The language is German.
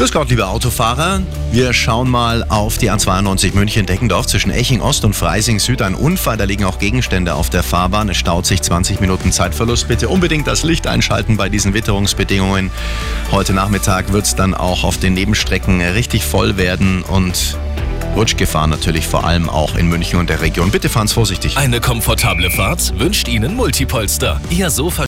Grüß Gott, liebe Autofahrer. Wir schauen mal auf die A92 München-Deckendorf zwischen Eching Ost und Freising Süd. Ein Unfall, da liegen auch Gegenstände auf der Fahrbahn. Es staut sich 20 Minuten Zeitverlust. Bitte unbedingt das Licht einschalten bei diesen Witterungsbedingungen. Heute Nachmittag wird es dann auch auf den Nebenstrecken richtig voll werden und Rutschgefahr natürlich vor allem auch in München und der Region. Bitte fahren Sie vorsichtig. Eine komfortable Fahrt wünscht Ihnen Multipolster. Ihr Sofa